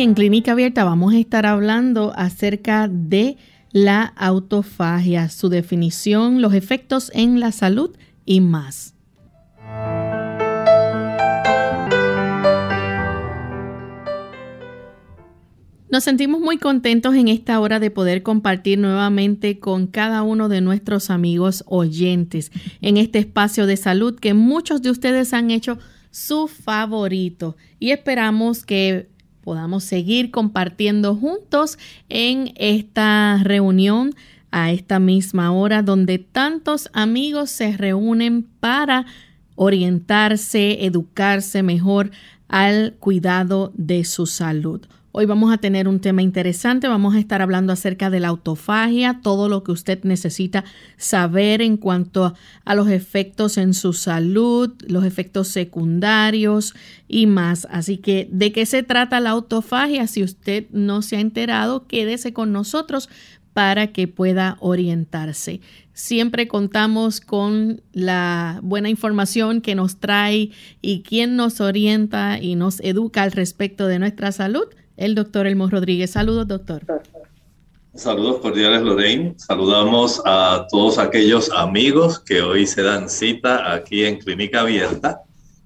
En Clínica Abierta vamos a estar hablando acerca de la autofagia, su definición, los efectos en la salud y más. Nos sentimos muy contentos en esta hora de poder compartir nuevamente con cada uno de nuestros amigos oyentes en este espacio de salud que muchos de ustedes han hecho su favorito y esperamos que podamos seguir compartiendo juntos en esta reunión a esta misma hora donde tantos amigos se reúnen para orientarse, educarse mejor al cuidado de su salud. Hoy vamos a tener un tema interesante, vamos a estar hablando acerca de la autofagia, todo lo que usted necesita saber en cuanto a los efectos en su salud, los efectos secundarios y más. Así que, ¿de qué se trata la autofagia? Si usted no se ha enterado, quédese con nosotros para que pueda orientarse. Siempre contamos con la buena información que nos trae y quien nos orienta y nos educa al respecto de nuestra salud el doctor Elmo Rodríguez. Saludos, doctor. Saludos cordiales, Lorraine. Saludamos a todos aquellos amigos que hoy se dan cita aquí en Clínica Abierta.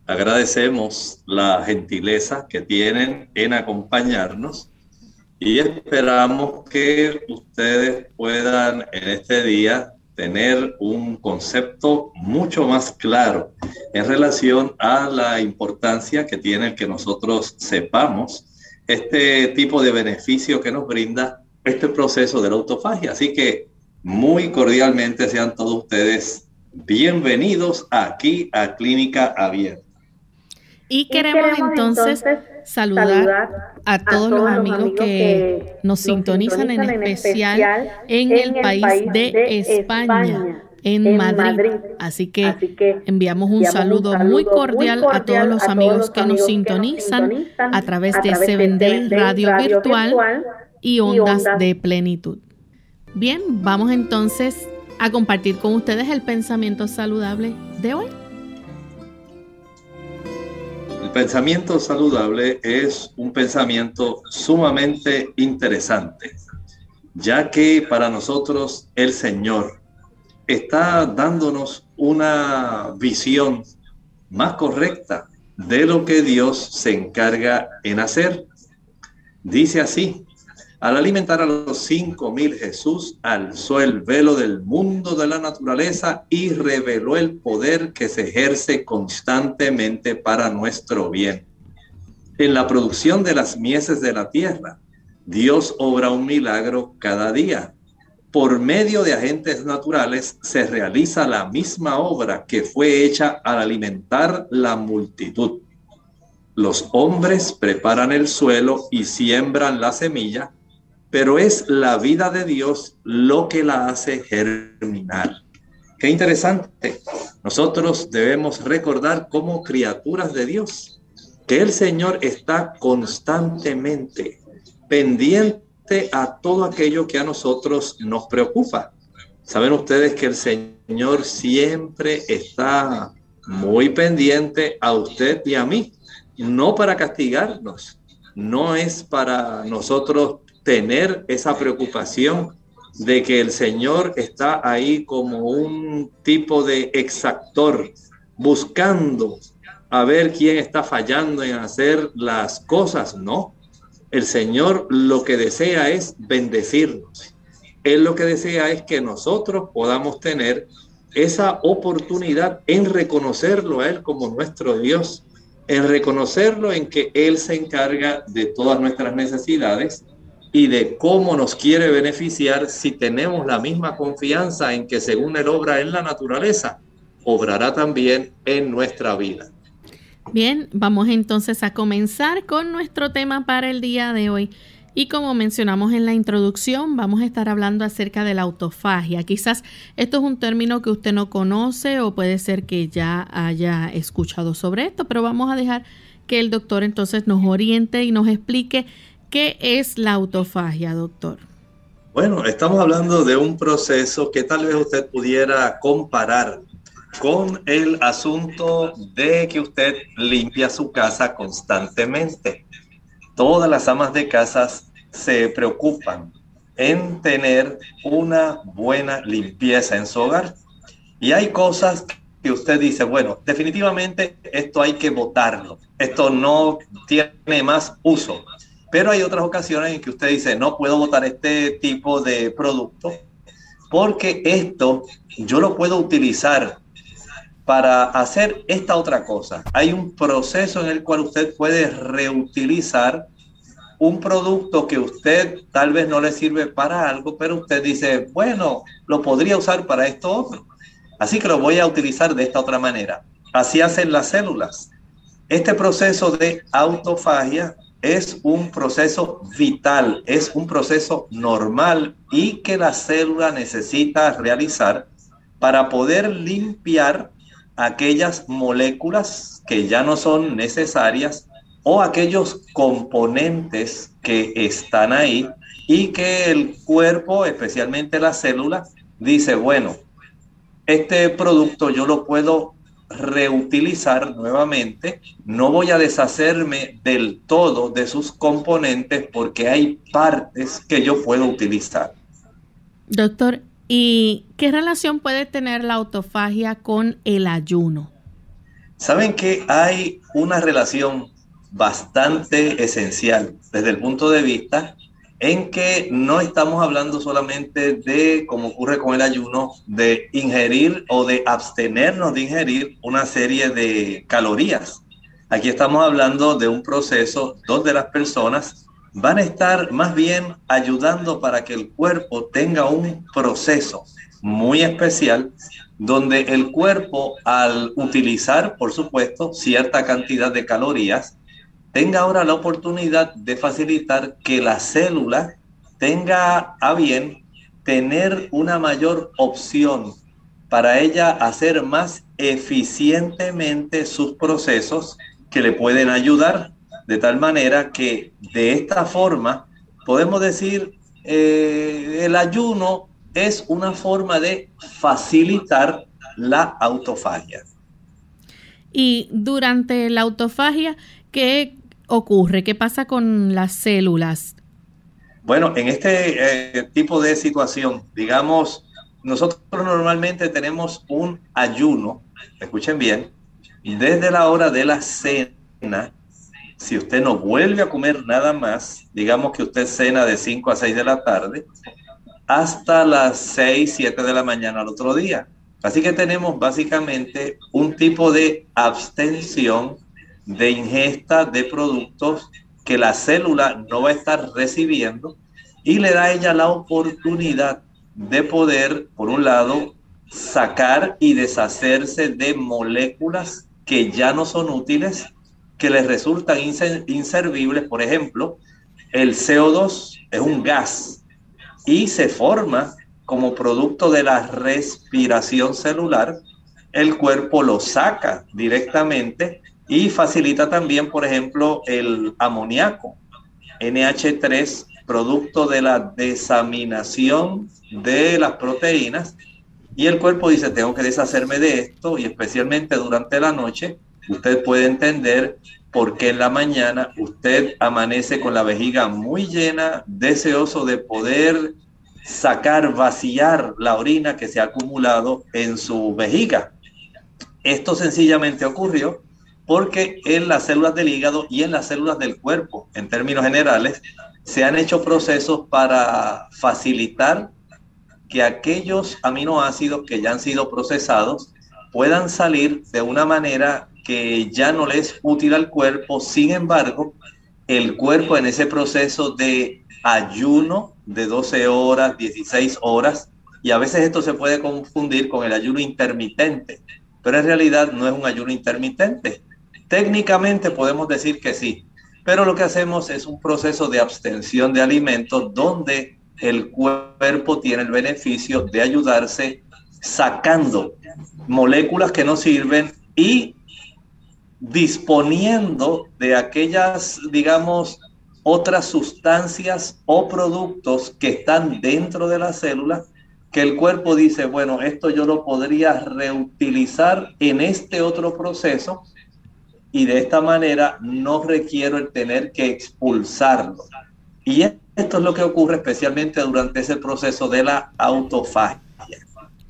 Agradecemos la gentileza que tienen en acompañarnos y esperamos que ustedes puedan en este día tener un concepto mucho más claro en relación a la importancia que tiene que nosotros sepamos este tipo de beneficio que nos brinda este proceso de la autofagia. Así que muy cordialmente sean todos ustedes bienvenidos aquí a Clínica Abierta. Y queremos, entonces, saludar, a, todos los amigos, que, nos sintonizan, en, especial en el país de España en, Madrid. Así, que enviamos un, saludo, muy cordial, a todos los amigos que nos sintonizan, a través de Seven Day Radio, Virtual y Ondas de Plenitud. Bien, vamos entonces a compartir con ustedes el pensamiento saludable de hoy. El pensamiento saludable es un pensamiento sumamente interesante, ya que para nosotros el Señor está dándonos una visión más correcta de lo que Dios se encarga en hacer. Dice así, al alimentar a los cinco mil, Jesús alzó el velo del mundo de la naturaleza y reveló el poder que se ejerce constantemente para nuestro bien. En la producción de las mieses de la tierra, Dios obra un milagro cada día por medio de agentes naturales se realiza la misma obra que fue hecha al alimentar la multitud. Los hombres preparan el suelo y siembran la semilla, pero es la vida de Dios lo que la hace germinar. Qué interesante. Nosotros debemos recordar como criaturas de Dios que el Señor está constantemente pendiente a todo aquello que a nosotros nos preocupa. Saben ustedes que el Señor siempre está muy pendiente a usted y a mí, no para castigarnos, no es para nosotros tener esa preocupación de que el Señor está ahí como un tipo de exactor, buscando a ver quién está fallando en hacer las cosas, no. El Señor lo que desea es bendecirnos. Él lo que desea es que nosotros podamos tener esa oportunidad en reconocerlo a Él como nuestro Dios, en reconocerlo en que Él se encarga de todas nuestras necesidades y de cómo nos quiere beneficiar si tenemos la misma confianza en que según Él obra en la naturaleza, obrará también en nuestra vida. Bien, vamos entonces a comenzar con nuestro tema para el día de hoy. Y como mencionamos en la introducción, vamos a estar hablando acerca de la autofagia. Quizás esto es un término que usted no conoce o puede ser que ya haya escuchado sobre esto, pero vamos a dejar que el doctor entonces nos oriente y nos explique qué es la autofagia, doctor. Bueno, estamos hablando de un proceso que tal vez usted pudiera comparar con el asunto de que usted limpia su casa constantemente. Todas las amas de casas se preocupan en tener una buena limpieza en su hogar. Y hay cosas que usted dice, bueno, definitivamente esto hay que votarlo, esto no tiene más uso. Pero hay otras ocasiones en que usted dice, no puedo votar este tipo de producto porque esto yo lo puedo utilizar para hacer esta otra cosa. Hay un proceso en el cual usted puede reutilizar un producto que usted tal vez no le sirve para algo, pero usted dice, bueno, lo podría usar para esto otro. Así que lo voy a utilizar de esta otra manera. Así hacen las células. Este proceso de autofagia es un proceso vital, es un proceso normal y que la célula necesita realizar para poder limpiar aquellas moléculas que ya no son necesarias o aquellos componentes que están ahí y que el cuerpo, especialmente la célula, dice, bueno, este producto yo lo puedo reutilizar nuevamente, no voy a deshacerme del todo de sus componentes porque hay partes que yo puedo utilizar. Doctor, ¿y qué relación puede tener la autofagia con el ayuno? Saben que hay una relación bastante esencial desde el punto de vista en que no estamos hablando solamente de, como ocurre con el ayuno, de ingerir o de abstenernos de ingerir una serie de calorías. Aquí estamos hablando de un proceso donde las personas van a estar más bien ayudando para que el cuerpo tenga un proceso muy especial donde el cuerpo al utilizar, por supuesto, cierta cantidad de calorías, tenga ahora la oportunidad de facilitar que la célula tenga a bien tener una mayor opción para ella hacer más eficientemente sus procesos que le pueden ayudar, de tal manera que de esta forma podemos decir eh, el ayuno es una forma de facilitar la autofagia. Y durante la autofagia, ¿qué ocurre? ¿Qué pasa con las células? Bueno, en este eh, tipo de situación, digamos, nosotros normalmente tenemos un ayuno, escuchen bien, desde la hora de la cena, si usted no vuelve a comer nada más, digamos que usted cena de 5 a 6 de la tarde, hasta las 6, 7 de la mañana al otro día. Así que tenemos básicamente un tipo de abstención de ingesta de productos que la célula no va a estar recibiendo y le da a ella la oportunidad de poder, por un lado, sacar y deshacerse de moléculas que ya no son útiles, que les resultan inservibles. Por ejemplo, el CO2 es un gas y se forma como producto de la respiración celular. El cuerpo lo saca directamente y facilita también, por ejemplo, el amoníaco, NH3, producto de la desaminación de las proteínas. Y el cuerpo dice, tengo que deshacerme de esto y especialmente durante la noche, usted puede entender por qué en la mañana usted amanece con la vejiga muy llena, deseoso de poder sacar, vaciar la orina que se ha acumulado en su vejiga. Esto sencillamente ocurrió porque en las células del hígado y en las células del cuerpo, en términos generales, se han hecho procesos para facilitar que aquellos aminoácidos que ya han sido procesados puedan salir de una manera que ya no le es útil al cuerpo. Sin embargo, el cuerpo en ese proceso de ayuno de 12 horas, 16 horas, y a veces esto se puede confundir con el ayuno intermitente, pero en realidad no es un ayuno intermitente. Técnicamente podemos decir que sí, pero lo que hacemos es un proceso de abstención de alimentos donde el cuerpo tiene el beneficio de ayudarse sacando moléculas que no sirven y disponiendo de aquellas, digamos, otras sustancias o productos que están dentro de la célula que el cuerpo dice, bueno, esto yo lo podría reutilizar en este otro proceso y de esta manera no requiero el tener que expulsarlo. Y esto es lo que ocurre especialmente durante ese proceso de la autofagia.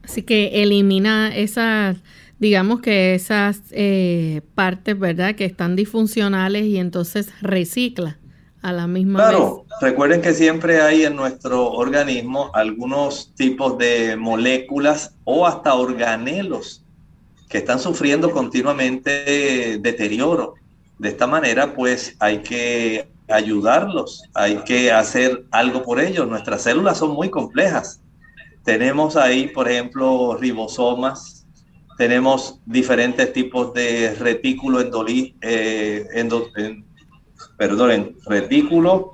Así que elimina esas, digamos que esas eh, partes, ¿verdad?, que están disfuncionales y entonces recicla a la misma claro, recuerden que siempre hay en nuestro organismo algunos tipos de moléculas o hasta organelos que están sufriendo continuamente deterioro. De esta manera, pues hay que ayudarlos, hay que hacer algo por ellos. Nuestras células son muy complejas. Tenemos ahí, por ejemplo, ribosomas, tenemos diferentes tipos de retículo endolí, eh, perdonen, retículo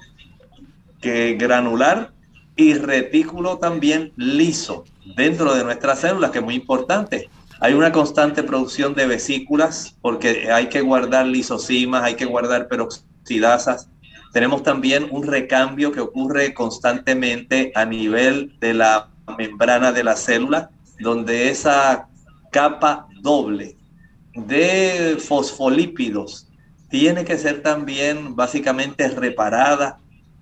que granular y retículo también liso dentro de nuestras células, que es muy importante. Hay una constante producción de vesículas porque hay que guardar lisosimas, hay que guardar peroxidasas. Tenemos también un recambio que ocurre constantemente a nivel de la membrana de la célula, donde esa capa doble de fosfolípidos tiene que ser también básicamente reparada,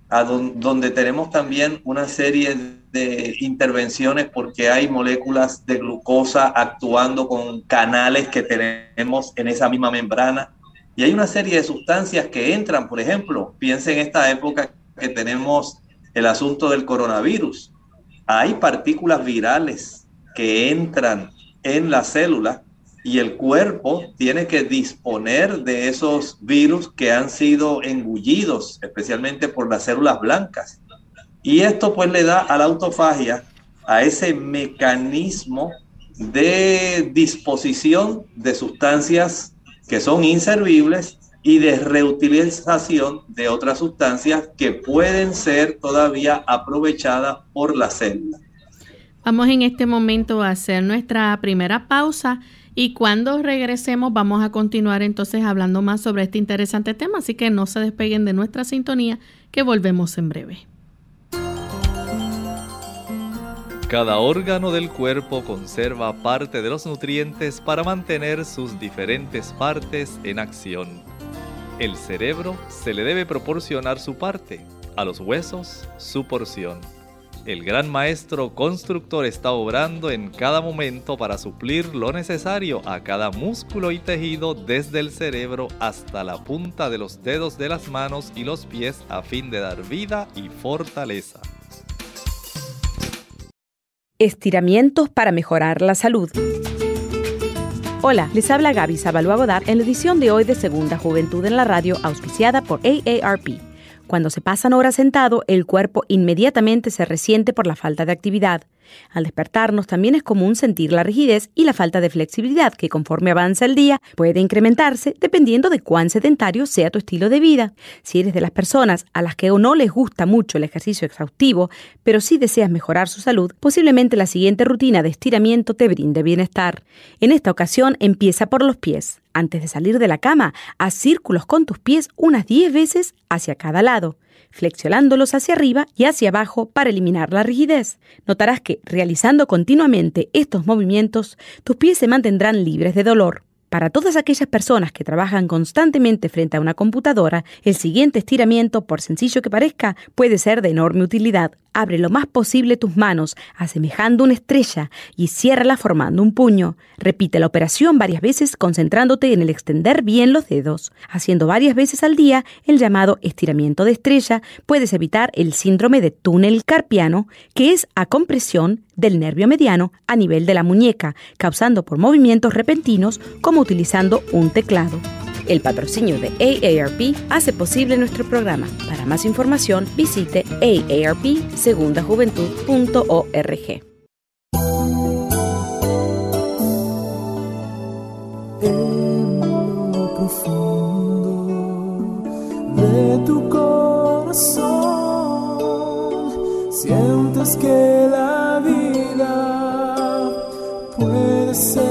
a donde tenemos también una serie de intervenciones porque hay moléculas de glucosa actuando con canales que tenemos en esa misma membrana. Y hay una serie de sustancias que entran, por ejemplo, piensen en esta época que tenemos el asunto del coronavirus. Hay partículas virales que entran en la célula y el cuerpo tiene que disponer de esos virus que han sido engullidos, especialmente por las células blancas. Y esto pues le da a la autofagia, a ese mecanismo de disposición de sustancias que son inservibles y de reutilización de otras sustancias que pueden ser todavía aprovechadas por la célula. Vamos en este momento a hacer nuestra primera pausa y cuando regresemos vamos a continuar entonces hablando más sobre este interesante tema, así que no se despeguen de nuestra sintonía, que volvemos en breve. Cada órgano del cuerpo conserva parte de los nutrientes para mantener sus diferentes partes en acción. El cerebro se le debe proporcionar su parte, a los huesos su porción el gran maestro constructor está obrando en cada momento para suplir lo necesario a cada músculo y tejido desde el cerebro hasta la punta de los dedos de las manos y los pies a fin de dar vida y fortaleza. Estiramientos para mejorar la salud. Hola, les habla Gaby Zabalúa Godard en la edición de hoy de Segunda Juventud en la Radio, auspiciada por AARP. Cuando se pasan horas sentado, el cuerpo inmediatamente se resiente por la falta de actividad. Al despertarnos también es común sentir la rigidez y la falta de flexibilidad que conforme avanza el día puede incrementarse dependiendo de cuán sedentario sea tu estilo de vida. Si eres de las personas a las que no les gusta mucho el ejercicio exhaustivo, pero sí deseas mejorar su salud, posiblemente la siguiente rutina de estiramiento te brinde bienestar. En esta ocasión empieza por los pies. Antes de salir de la cama, haz círculos con tus pies unas 10 veces hacia cada lado flexionándolos hacia arriba y hacia abajo para eliminar la rigidez. Notarás que, realizando continuamente estos movimientos, tus pies se mantendrán libres de dolor. Para todas aquellas personas que trabajan constantemente frente a una computadora, el siguiente estiramiento, por sencillo que parezca, puede ser de enorme utilidad. Abre lo más posible tus manos, asemejando una estrella, y ciérrala formando un puño. Repite la operación varias veces concentrándote en el extender bien los dedos. Haciendo varias veces al día el llamado estiramiento de estrella, puedes evitar el síndrome de túnel carpiano, que es a compresión del nervio mediano a nivel de la muñeca, causando por movimientos repentinos como utilizando un teclado. El patrocinio de AARP hace posible nuestro programa. Para más información, visite aarpsegundajuventud.org. que la the sun.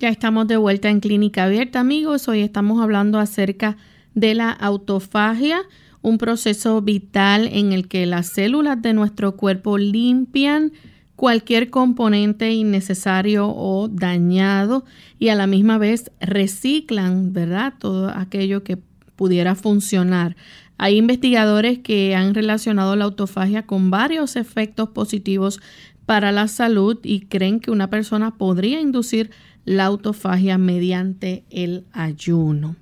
Estamos de vuelta en Clínica Abierta, amigos. Hoy estamos hablando acerca de la autofagia, un proceso vital en el que las células de nuestro cuerpo limpian cualquier componente innecesario o dañado y a la misma vez reciclan, ¿verdad? Todo aquello que pudiera funcionar. Hay investigadores que han relacionado la autofagia con varios efectos positivos para la salud y creen que una persona podría inducir la autofagia mediante el ayuno.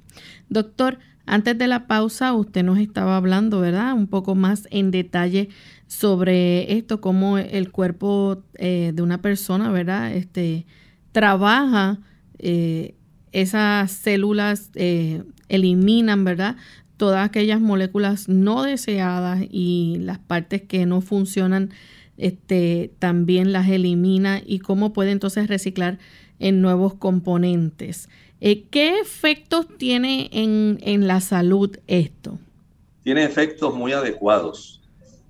Doctor, antes de la pausa usted nos estaba hablando, ¿verdad? Un poco más en detalle sobre esto, cómo el cuerpo eh, de una persona, ¿verdad? Este, trabaja, eh, esas células eh, eliminan, ¿verdad? Todas aquellas moléculas no deseadas y las partes que no funcionan, este, también las elimina y cómo puede entonces reciclar en nuevos componentes. Eh, ¿Qué efectos tiene en, en la salud esto? Tiene efectos muy adecuados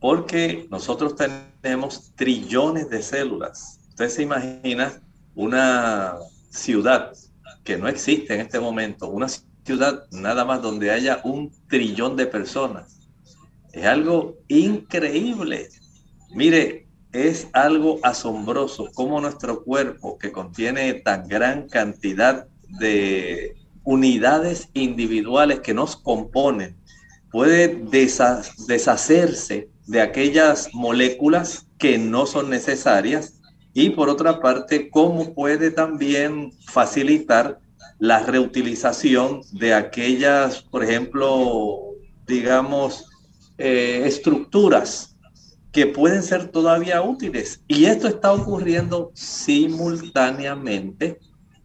porque nosotros tenemos trillones de células. Usted se imagina una ciudad que no existe en este momento, una ciudad nada más donde haya un trillón de personas. Es algo increíble. Mire, es algo asombroso cómo nuestro cuerpo, que contiene tan gran cantidad de unidades individuales que nos componen, puede deshacerse de aquellas moléculas que no son necesarias y por otra parte, cómo puede también facilitar la reutilización de aquellas, por ejemplo, digamos, eh, estructuras que pueden ser todavía útiles. Y esto está ocurriendo simultáneamente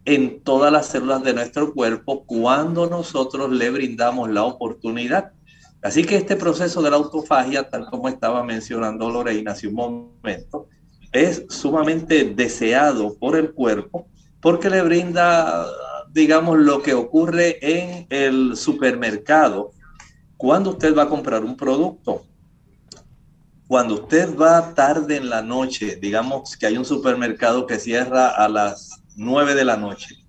en todas las células de nuestro cuerpo cuando nosotros le brindamos la oportunidad. Así que este proceso de la autofagia, tal como estaba mencionando Lorena hace un momento, es sumamente deseado por el cuerpo porque le brinda, digamos, lo que ocurre en el supermercado cuando usted va a comprar un producto cuando usted va tarde en la noche, digamos que hay un supermercado que cierra a las 9 de la noche,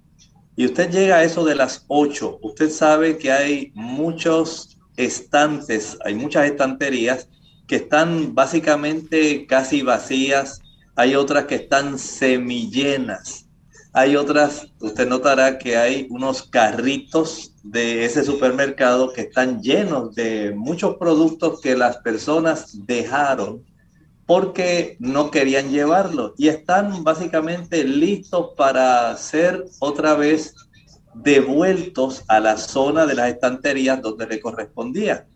y usted llega a eso de las 8, usted sabe que hay muchos estantes, hay muchas estanterías que están básicamente casi vacías, hay otras que están semillenas, hay otras, usted notará que hay unos carritos de ese supermercado que están llenos de muchos productos que las personas dejaron porque no querían llevarlo y están básicamente listos para ser otra vez devueltos a la zona de las estanterías donde le correspondía.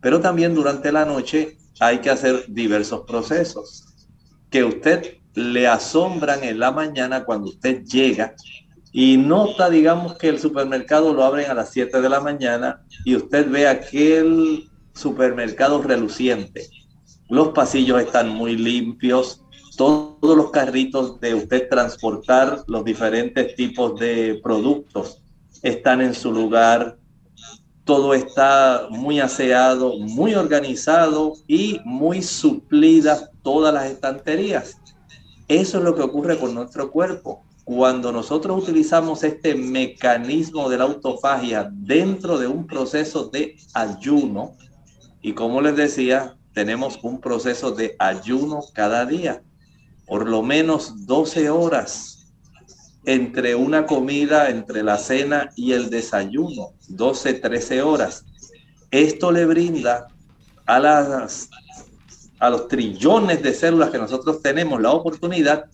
Pero también durante la noche hay que hacer diversos procesos que usted le asombran en la mañana cuando usted llega y nota, digamos, que el supermercado lo abren a las 7 de la mañana y usted ve aquel supermercado reluciente. Los pasillos están muy limpios, todos los carritos de usted transportar los diferentes tipos de productos están en su lugar, todo está muy aseado, muy organizado y muy suplidas todas las estanterías. Eso es lo que ocurre con nuestro cuerpo. Cuando nosotros utilizamos este mecanismo de la autofagia dentro de un proceso de ayuno, y como les decía, tenemos un proceso de ayuno cada día, por lo menos 12 horas entre una comida, entre la cena y el desayuno, 12, 13 horas. Esto le brinda a, las, a los trillones de células que nosotros tenemos la oportunidad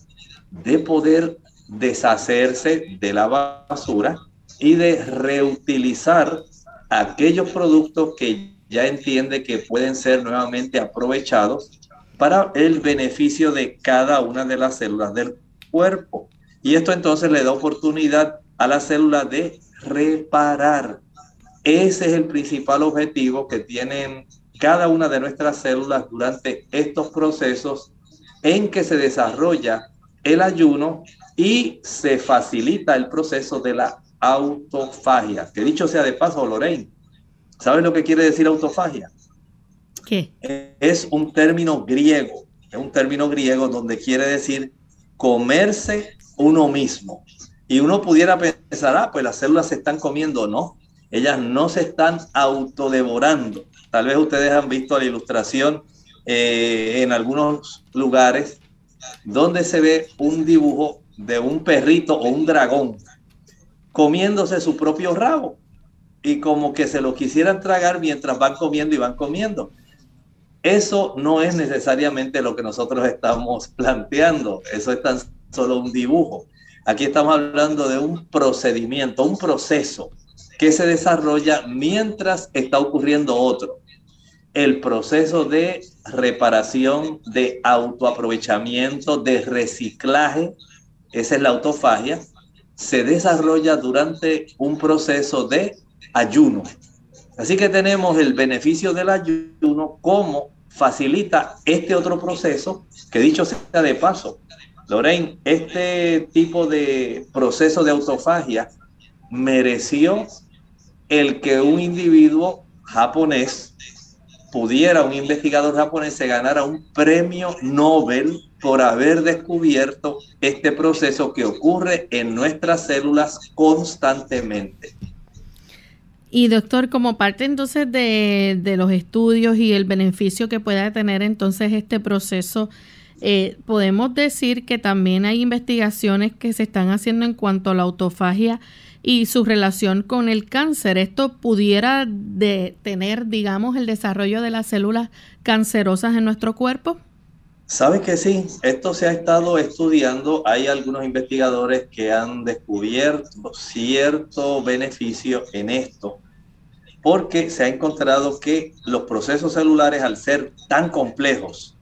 de poder deshacerse de la basura y de reutilizar aquellos productos que ya entiende que pueden ser nuevamente aprovechados para el beneficio de cada una de las células del cuerpo. Y esto entonces le da oportunidad a la célula de reparar. Ese es el principal objetivo que tienen cada una de nuestras células durante estos procesos en que se desarrolla el ayuno y se facilita el proceso de la autofagia. Que dicho sea de paso, Lorraine, ¿sabes lo que quiere decir autofagia? ¿Qué? Es un término griego, es un término griego donde quiere decir comerse uno mismo. Y uno pudiera pensar, ah, pues las células se están comiendo, no, ellas no se están autodevorando. Tal vez ustedes han visto la ilustración eh, en algunos lugares donde se ve un dibujo de un perrito o un dragón comiéndose su propio rabo y como que se lo quisieran tragar mientras van comiendo y van comiendo. Eso no es necesariamente lo que nosotros estamos planteando, eso es tan solo un dibujo. Aquí estamos hablando de un procedimiento, un proceso que se desarrolla mientras está ocurriendo otro. El proceso de reparación, de autoaprovechamiento, de reciclaje, esa es la autofagia, se desarrolla durante un proceso de ayuno. Así que tenemos el beneficio del ayuno como facilita este otro proceso que dicho sea de paso, Lorraine, este tipo de proceso de autofagia mereció el que un individuo japonés pudiera, un investigador japonés, se ganara un premio Nobel por haber descubierto este proceso que ocurre en nuestras células constantemente. Y doctor, como parte entonces de, los estudios y el beneficio que pueda tener entonces este proceso, eh, podemos decir que también hay investigaciones que se están haciendo en cuanto a la autofagia y su relación con el cáncer. ¿Esto pudiera detener, digamos, el desarrollo de las células cancerosas en nuestro cuerpo? Sabes que sí, esto se ha estado estudiando. Hay algunos investigadores que han descubierto cierto beneficio en esto, porque se ha encontrado que los procesos celulares, al ser tan complejos,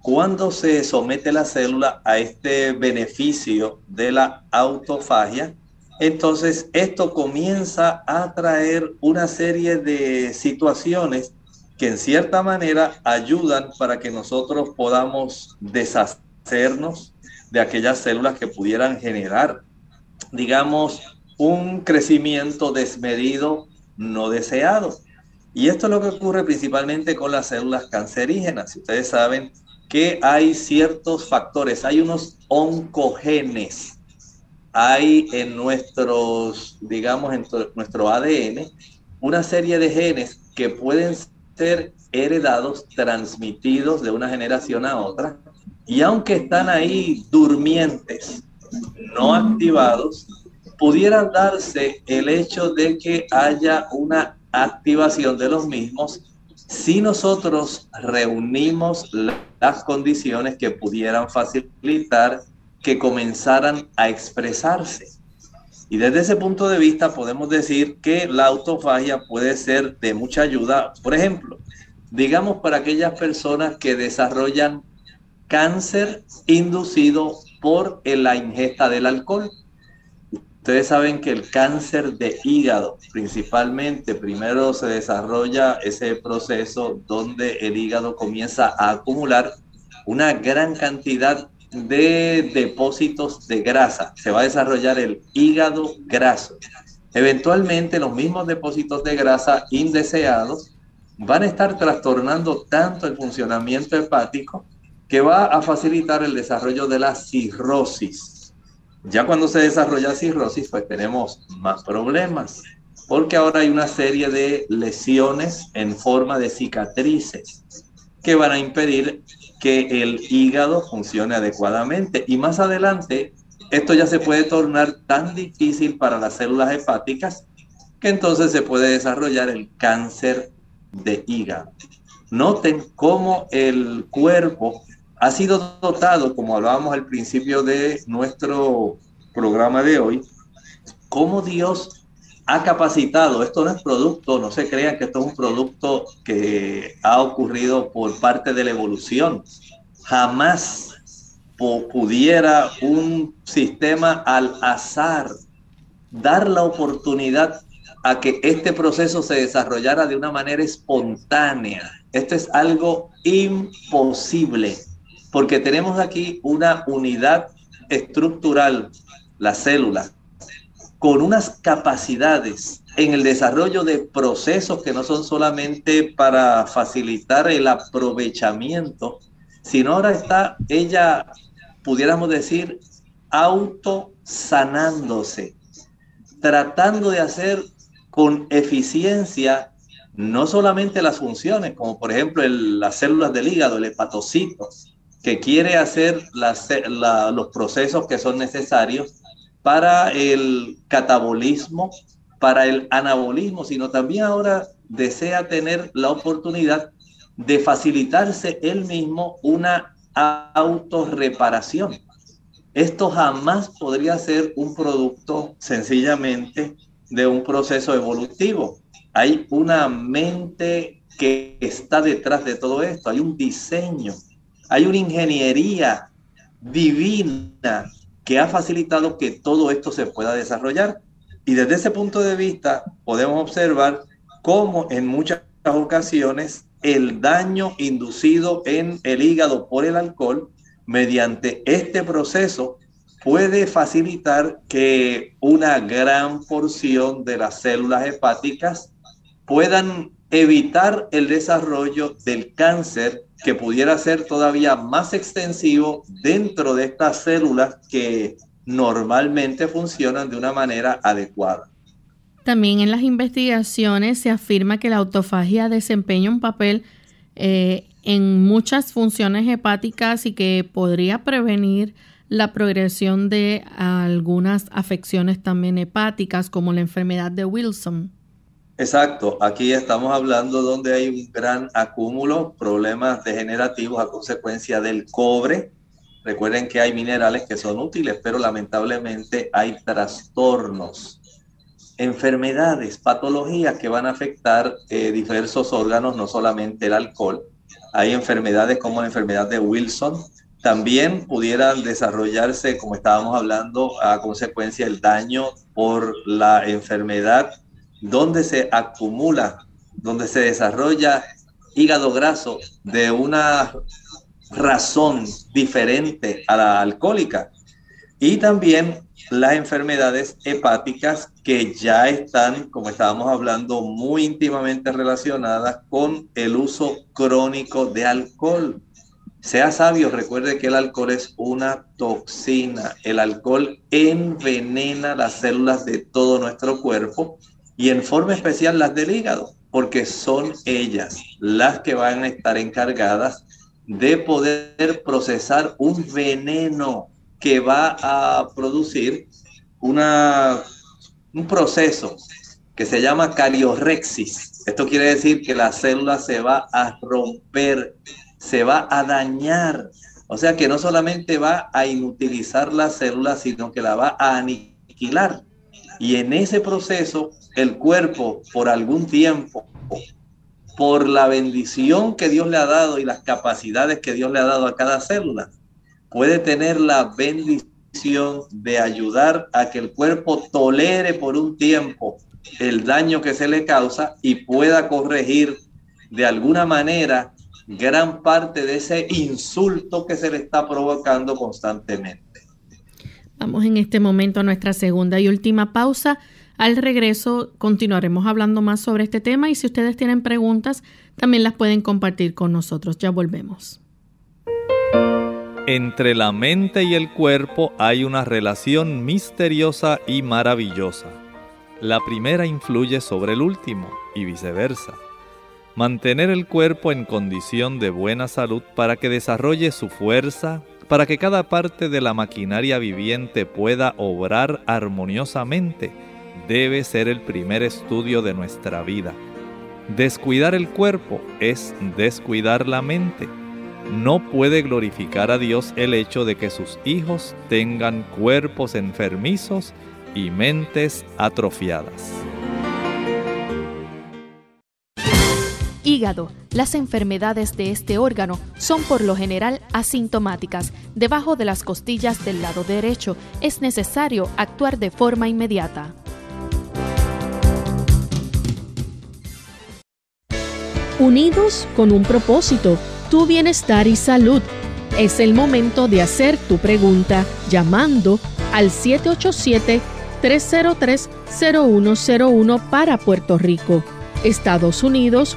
cuando se somete la célula a este beneficio de la autofagia, entonces esto comienza a traer una serie de situaciones que en cierta manera ayudan para que nosotros podamos deshacernos de aquellas células que pudieran generar, digamos, un crecimiento desmedido no deseado. Y esto es lo que ocurre principalmente con las células cancerígenas. Ustedes saben, que hay ciertos factores, hay unos oncogenes, hay en nuestros, digamos, en nuestro ADN, una serie de genes que pueden ser heredados, transmitidos de una generación a otra, y aunque están ahí durmientes, no activados, pudiera darse el hecho de que haya una activación de los mismos si nosotros reunimos las condiciones que pudieran facilitar que comenzaran a expresarse. Y desde ese punto de vista podemos decir que la autofagia puede ser de mucha ayuda. Por ejemplo, digamos para aquellas personas que desarrollan cáncer inducido por la ingesta del alcohol. Ustedes saben que el cáncer de hígado, principalmente, primero se desarrolla ese proceso donde el hígado comienza a acumular una gran cantidad de depósitos de grasa. Se va a desarrollar el hígado graso. Eventualmente los mismos depósitos de grasa indeseados van a estar trastornando tanto el funcionamiento hepático que va a facilitar el desarrollo de la cirrosis ya cuando se desarrolla cirrosis, pues tenemos más problemas, porque ahora hay una serie de lesiones en forma de cicatrices. que van a impedir que el hígado funcione adecuadamente. Y más adelante, esto ya se puede tornar tan difícil para las células hepáticas que entonces se puede desarrollar el cáncer de hígado. Noten cómo el cuerpo ha sido dotado, como hablábamos al principio de nuestro programa de hoy, cómo Dios ha capacitado. Esto no es producto, no se crean que esto es un producto que ha ocurrido por parte de la evolución. Jamás pudiera un sistema al azar dar la oportunidad a que este proceso se desarrollara de una manera espontánea. Esto es algo imposible, porque tenemos aquí una unidad estructural, la célula, con unas capacidades en el desarrollo de procesos que no son solamente para facilitar el aprovechamiento, sino ahora está ella, pudiéramos decir, autosanándose, tratando de hacer con eficiencia no solamente las funciones, como por ejemplo las células del hígado, el hepatocito, que quiere hacer los procesos que son necesarios para el catabolismo, para el anabolismo, sino también ahora desea tener la oportunidad de facilitarse él mismo una autorreparación. Esto jamás podría ser un producto sencillamente de un proceso evolutivo. Hay una mente que está detrás de todo esto, hay un diseño, hay una ingeniería divina que ha facilitado que todo esto se pueda desarrollar. Y desde ese punto de vista podemos observar cómo en muchas ocasiones el daño inducido en el hígado por el alcohol mediante este proceso puede facilitar que una gran porción de las células hepáticas puedan evitar el desarrollo del cáncer que pudiera ser todavía más extensivo dentro de estas células que normalmente funcionan de una manera adecuada. También en las investigaciones se afirma que la autofagia desempeña un papel eh, en muchas funciones hepáticas y que podría prevenir la progresión de algunas afecciones también hepáticas como la enfermedad de Wilson. Exacto, aquí estamos hablando donde hay un gran acúmulo, problemas degenerativos a consecuencia del cobre. Recuerden que hay minerales que son útiles, pero lamentablemente hay trastornos, enfermedades, patologías que van a afectar eh, diversos órganos, no solamente el alcohol. Hay enfermedades como la enfermedad de Wilson. También pudieran desarrollarse, como estábamos hablando, a consecuencia del daño por la enfermedad donde se acumula, donde se desarrolla hígado graso de una razón diferente a la alcohólica. Y también las enfermedades hepáticas que ya están, como estábamos hablando, muy íntimamente relacionadas con el uso crónico de alcohol. Sea sabio, recuerde que el alcohol es una toxina. El alcohol envenena las células de todo nuestro cuerpo y en forma especial las del hígado, porque son ellas las que van a estar encargadas de poder procesar un veneno que va a producir una, un proceso que se llama cariorexis. Esto quiere decir que la célula se va a romper, se va a dañar. O sea que no solamente va a inutilizar la célula, sino que la va a aniquilar. Y en ese proceso el cuerpo por algún tiempo, por la bendición que Dios le ha dado y las capacidades que Dios le ha dado a cada célula, puede tener la bendición de ayudar a que el cuerpo tolere por un tiempo el daño que se le causa y pueda corregir de alguna manera gran parte de ese insulto que se le está provocando constantemente. Vamos en este momento a nuestra segunda y última pausa. Al regreso continuaremos hablando más sobre este tema y si ustedes tienen preguntas, también las pueden compartir con nosotros. Ya volvemos. Entre la mente y el cuerpo hay una relación misteriosa y maravillosa. La primera influye sobre el último y viceversa. Mantener el cuerpo en condición de buena salud para que desarrolle su fuerza, para que cada parte de la maquinaria viviente pueda obrar armoniosamente, debe ser el primer estudio de nuestra vida. Descuidar el cuerpo es descuidar la mente. No puede glorificar a Dios el hecho de que sus hijos tengan cuerpos enfermizos y mentes atrofiadas. Hígado. Las enfermedades de este órgano son por lo general asintomáticas. Debajo de las costillas del lado derecho es necesario actuar de forma inmediata. Unidos con un propósito, tu bienestar y salud. Es el momento de hacer tu pregunta llamando al 787-303-0101 para Puerto Rico, Estados Unidos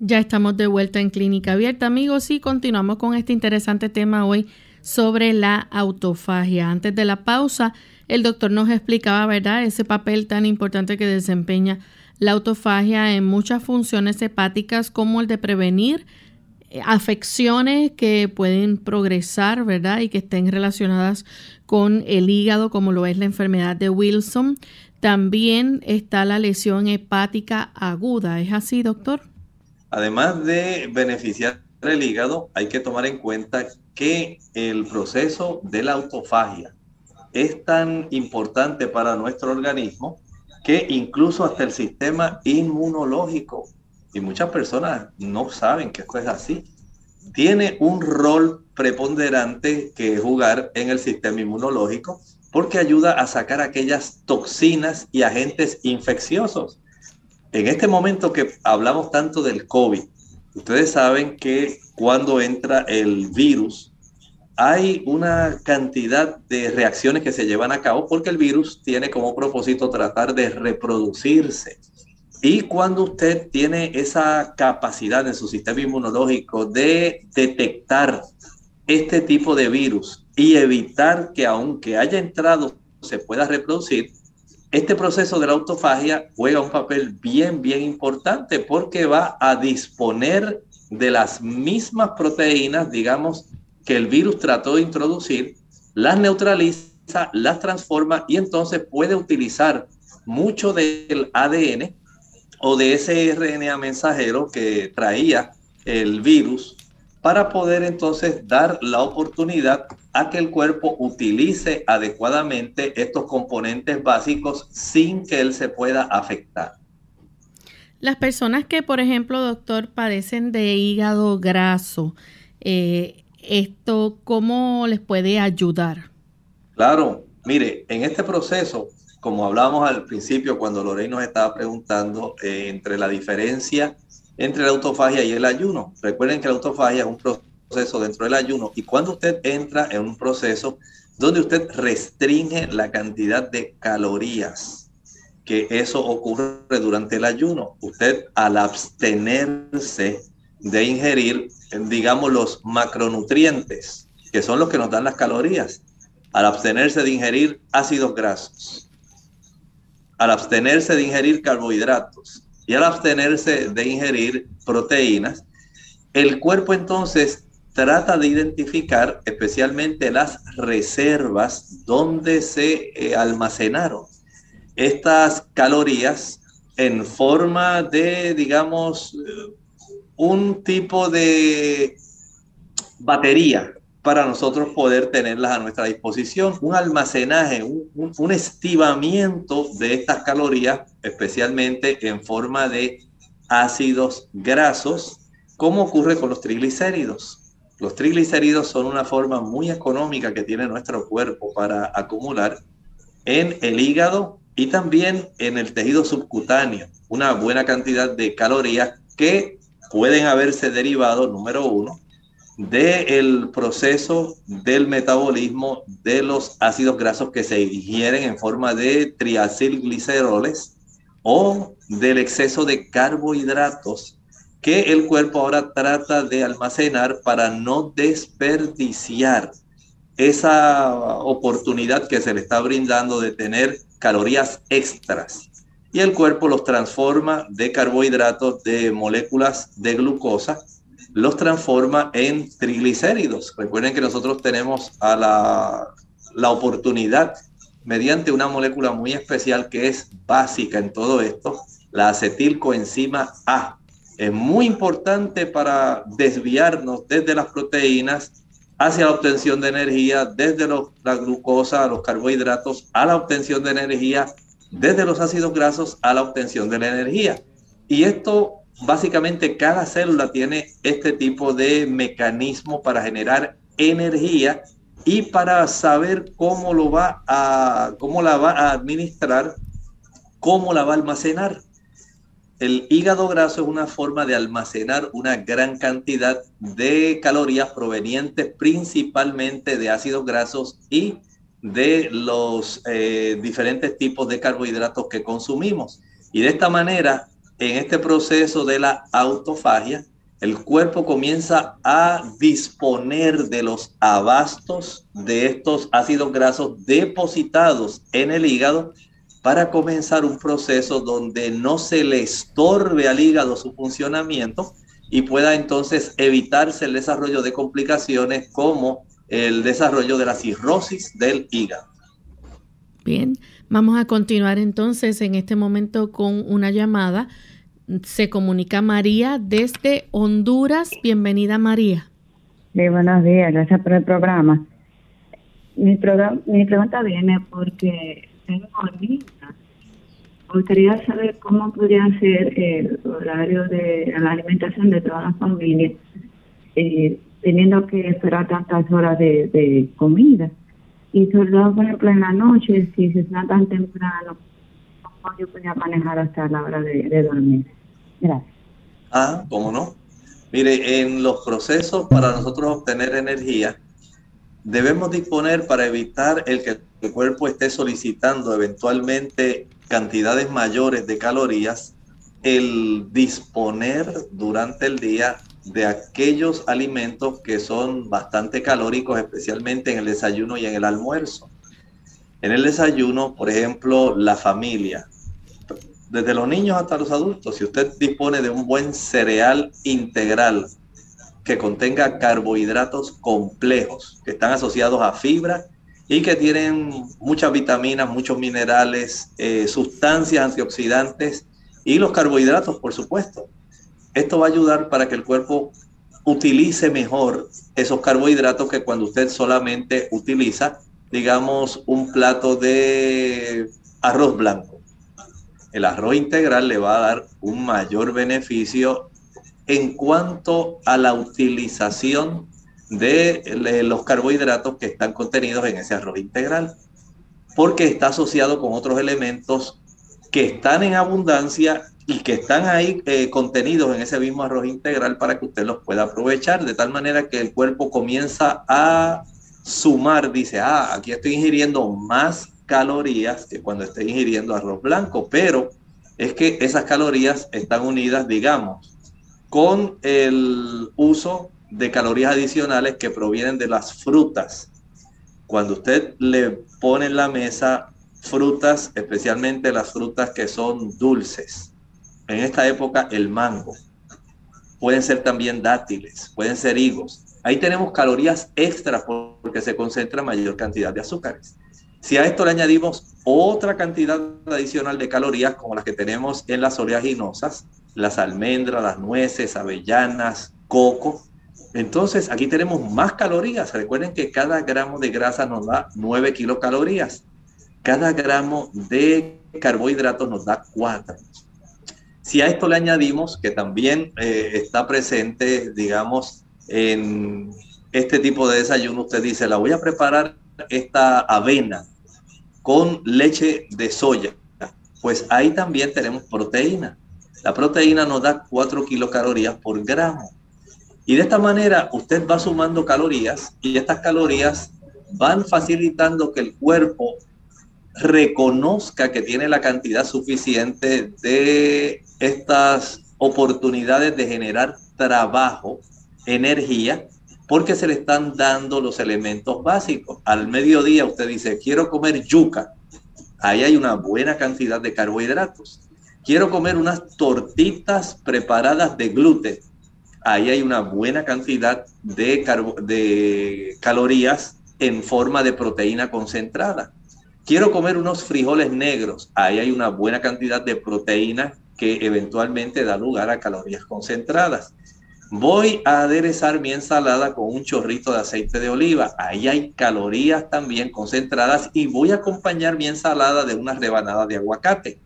Ya estamos de vuelta en Clínica Abierta, amigos, y continuamos con este interesante tema hoy sobre la autofagia. Antes de la pausa, el doctor nos explicaba, ¿verdad?, ese papel tan importante que desempeña la autofagia en muchas funciones hepáticas, como el de prevenir eh, afecciones que pueden progresar, ¿verdad?, y que estén relacionadas con el hígado, como lo es la enfermedad de Wilson. También está la lesión hepática aguda. ¿Es así, doctor? Además de beneficiar el hígado, hay que tomar en cuenta que el proceso de la autofagia es tan importante para nuestro organismo que incluso hasta el sistema inmunológico, y muchas personas no saben que esto es así, tiene un rol preponderante que jugar en el sistema inmunológico porque ayuda a sacar aquellas toxinas y agentes infecciosos en este momento que hablamos tanto del COVID, ustedes saben que cuando entra el virus, hay una cantidad de reacciones que se llevan a cabo porque el virus tiene como propósito tratar de reproducirse. Y cuando usted tiene esa capacidad en su sistema inmunológico de detectar este tipo de virus y evitar que aunque haya entrado se pueda reproducir, este proceso de la autofagia juega un papel bien, bien importante porque va a disponer de las mismas proteínas, digamos, que el virus trató de introducir, las neutraliza, las transforma y entonces puede utilizar mucho del ADN o de ese RNA mensajero que traía el virus para poder entonces dar la oportunidad a que el cuerpo utilice adecuadamente estos componentes básicos sin que él se pueda afectar. Las personas que, por ejemplo, doctor, padecen de hígado graso, eh, ¿esto cómo les puede ayudar? Claro, mire, en este proceso, como hablábamos al principio cuando Lorey nos estaba preguntando eh, entre la diferencia entre la autofagia y el ayuno. Recuerden que la autofagia es un proceso dentro del ayuno y cuando usted entra en un proceso donde usted restringe la cantidad de calorías, que eso ocurre durante el ayuno. Usted al abstenerse de ingerir, digamos, los macronutrientes, que son los que nos dan las calorías, al abstenerse de ingerir ácidos grasos, al abstenerse de ingerir carbohidratos, y al abstenerse de ingerir proteínas, el cuerpo entonces trata de identificar especialmente las reservas donde se eh, almacenaron estas calorías en forma de, digamos, un tipo de batería para nosotros poder tenerlas a nuestra disposición. Un almacenaje, un, estivamiento de estas calorías, especialmente en forma de ácidos grasos, como ocurre con los triglicéridos. Los triglicéridos son una forma muy económica que tiene nuestro cuerpo para acumular en el hígado y también en el tejido subcutáneo una buena cantidad de calorías que pueden haberse derivado, número uno, del proceso del metabolismo de los ácidos grasos que se digieren en forma de triacilgliceroles o del exceso de carbohidratos que el cuerpo ahora trata de almacenar para no desperdiciar esa oportunidad que se le está brindando de tener calorías extras. Y el cuerpo los transforma de carbohidratos, de moléculas de glucosa, los transforma en triglicéridos. Recuerden que nosotros tenemos a la, la oportunidad, mediante una molécula muy especial que es básica en todo esto, la acetilcoenzima A. Es muy importante para desviarnos desde las proteínas hacia la obtención de energía, desde la glucosa, los carbohidratos, a la obtención de energía, desde los ácidos grasos a la obtención de la energía. Y esto básicamente cada célula tiene este tipo de mecanismo para generar energía y para saber cómo lo va a cómo la va a administrar, cómo la va a almacenar. El hígado graso es una forma de almacenar una gran cantidad de calorías provenientes principalmente de ácidos grasos y de los eh, diferentes tipos de carbohidratos que consumimos. Y de esta manera en este proceso de la autofagia, el cuerpo comienza a disponer de los abastos de estos ácidos grasos depositados en el hígado para comenzar un proceso donde no se le estorbe al hígado su funcionamiento y pueda entonces evitarse el desarrollo de complicaciones como el desarrollo de la cirrosis del hígado. Bien, Vamos a continuar entonces en este momento con una llamada. Se comunica María desde Honduras. Bienvenida María. Sí, buenos días, gracias por el programa. Mi, mi pregunta viene porque tengo. Me gustaría saber cómo podría ser el horario de la alimentación de toda la familia, eh, teniendo que esperar tantas horas de comida y sobre todo, por ejemplo, en la noche, si se está tan temprano, ¿cómo yo podía manejar hasta la hora de, dormir? Gracias. Ah, ¿cómo no? Mire, en los procesos para nosotros obtener energía, debemos disponer para evitar el que el cuerpo esté solicitando eventualmente cantidades mayores de calorías, el disponer durante el día de aquellos alimentos que son bastante calóricos, especialmente en el desayuno y en el almuerzo. En el desayuno, por ejemplo, la familia, desde los niños hasta los adultos, si usted dispone de un buen cereal integral que contenga carbohidratos complejos, que están asociados a fibra y que tienen muchas vitaminas, muchos minerales, eh, sustancias antioxidantes y los carbohidratos, por supuesto. Esto va a ayudar para que el cuerpo utilice mejor esos carbohidratos que cuando usted solamente utiliza, digamos, un plato de arroz blanco. El arroz integral le va a dar un mayor beneficio en cuanto a la utilización de los carbohidratos que están contenidos en ese arroz integral, porque está asociado con otros elementos que están en abundancia y que están ahí eh, contenidos en ese mismo arroz integral para que usted los pueda aprovechar, de tal manera que el cuerpo comienza a sumar, dice, ah, aquí estoy ingiriendo más calorías que cuando estoy ingiriendo arroz blanco, pero es que esas calorías están unidas, digamos, con el uso de calorías adicionales que provienen de las frutas. Cuando usted le pone en la mesa frutas, especialmente las frutas que son dulces, en esta época el mango. Pueden ser también dátiles, pueden ser higos. Ahí tenemos calorías extras porque se concentra mayor cantidad de azúcares. Si a esto le añadimos otra cantidad adicional de calorías como las que tenemos en las oleaginosas, las almendras, las nueces, avellanas, coco, entonces aquí tenemos más calorías. Recuerden que cada gramo de grasa nos da 9 kilocalorías. Cada gramo de carbohidratos nos da 4. Si a esto le añadimos que también eh, está presente, digamos, en este tipo de desayuno, usted dice, la voy a preparar esta avena con leche de soya. Pues ahí también tenemos proteína. La proteína nos da 4 kilocalorías por gramo. Y de esta manera usted va sumando calorías y estas calorías van facilitando que el cuerpo reconozca que tiene la cantidad suficiente de estas oportunidades de generar trabajo, energía, porque se le están dando los elementos básicos. Al mediodía usted dice, quiero comer yuca. Ahí hay una buena cantidad de carbohidratos. Quiero comer unas tortitas preparadas de gluten. Ahí hay una buena cantidad de, calorías en forma de proteína concentrada. Quiero comer unos frijoles negros. Ahí hay una buena cantidad de proteína que eventualmente da lugar a calorías concentradas. Voy a aderezar mi ensalada con un chorrito de aceite de oliva. Ahí hay calorías también concentradas y voy a acompañar mi ensalada de una rebanada de aguacate.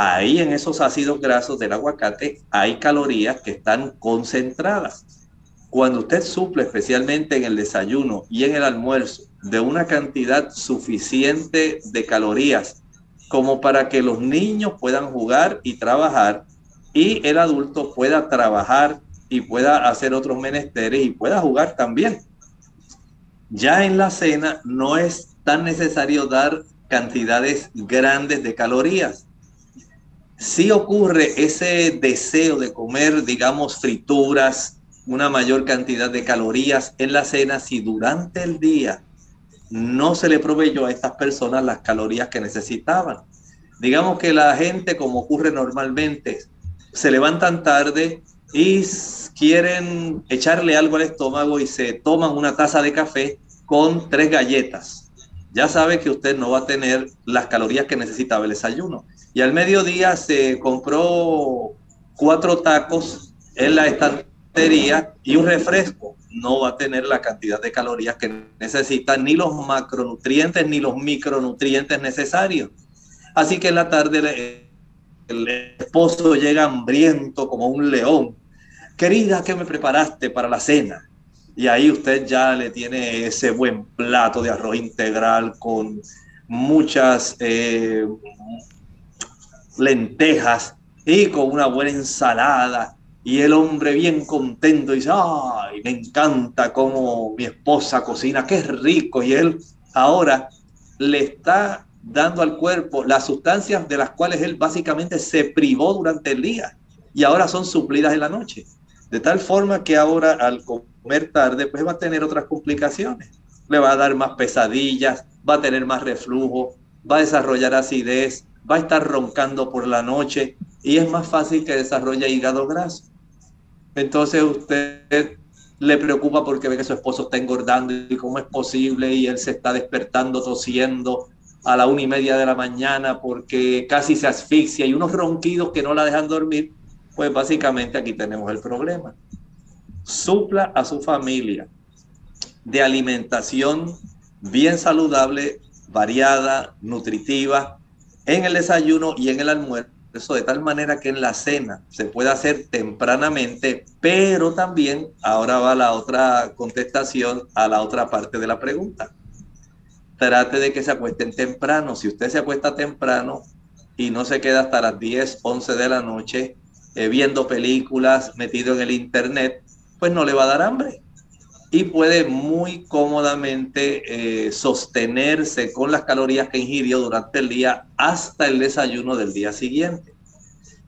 Ahí en esos ácidos grasos del aguacate hay calorías que están concentradas. Cuando usted suple especialmente en el desayuno y en el almuerzo de una cantidad suficiente de calorías como para que los niños puedan jugar y trabajar y el adulto pueda trabajar y pueda hacer otros menesteres y pueda jugar también. Ya en la cena no es tan necesario dar cantidades grandes de calorías. Si ocurre ese deseo de comer, digamos, frituras, una mayor cantidad de calorías en la cena, si durante el día no se le proveyó a estas personas las calorías que necesitaban. Digamos que la gente, como ocurre normalmente, se levantan tarde y quieren echarle algo al estómago y se toman una taza de café con tres galletas. Ya sabe que usted no va a tener las calorías que necesitaba el desayuno. Y al mediodía se compró cuatro tacos en la estantería y un refresco. No va a tener la cantidad de calorías que necesita, ni los macronutrientes, ni los micronutrientes necesarios. Así que en la tarde el esposo llega hambriento como un león querida, ¿qué me preparaste para la cena? Y ahí usted ya le tiene ese buen plato de arroz integral con muchas eh, lentejas y con una buena ensalada. Y el hombre bien contento dice, ay, me encanta cómo mi esposa cocina, qué rico. Y él ahora le está dando al cuerpo las sustancias de las cuales él básicamente se privó durante el día y ahora son suplidas en la noche. De tal forma que ahora al comer tarde, pues va a tener otras complicaciones. Le va a dar más pesadillas, va a tener más reflujo, va a desarrollar acidez, va a estar roncando por la noche y es más fácil que desarrolle hígado graso. Entonces usted le preocupa porque ve que su esposo está engordando y cómo es posible y él se está despertando tosiendo a la una y media de la mañana porque casi se asfixia y unos ronquidos que no la dejan dormir pues básicamente aquí tenemos el problema. Supla a su familia de alimentación bien saludable, variada, nutritiva, en el desayuno y en el almuerzo, de tal manera que en la cena se pueda hacer tempranamente, pero también ahora va la otra contestación a la otra parte de la pregunta. Trate de que se acuesten temprano. Si usted se acuesta temprano y no se queda hasta las 10, 11 de la noche, eh, viendo películas, metido en el internet, pues no le va a dar hambre. Y puede muy cómodamente eh, sostenerse con las calorías que ingirió durante el día hasta el desayuno del día siguiente.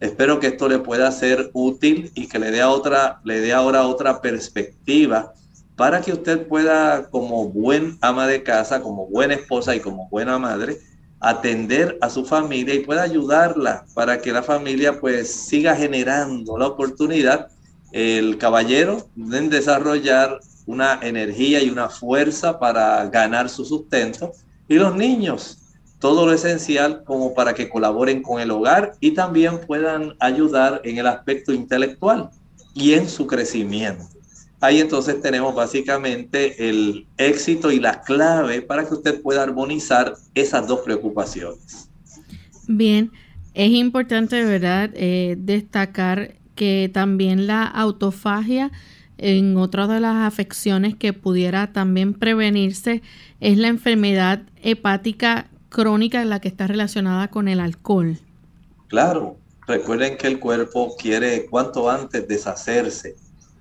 Espero que esto le pueda ser útil y que le dé, otra, le dé ahora otra perspectiva para que usted pueda, como buen ama de casa, como buena esposa y como buena madre, atender a su familia y pueda ayudarla para que la familia pues siga generando la oportunidad el caballero de desarrollar una energía y una fuerza para ganar su sustento y los niños todo lo esencial como para que colaboren con el hogar y también puedan ayudar en el aspecto intelectual y en su crecimiento. Ahí entonces tenemos básicamente el éxito y la clave para que usted pueda armonizar esas dos preocupaciones. Bien, es importante, ¿verdad?, eh, destacar que también la autofagia, en otra de las afecciones que pudiera también prevenirse, es la enfermedad hepática crónica, la que está relacionada con el alcohol. Claro, Recuerden que el cuerpo quiere cuanto antes deshacerse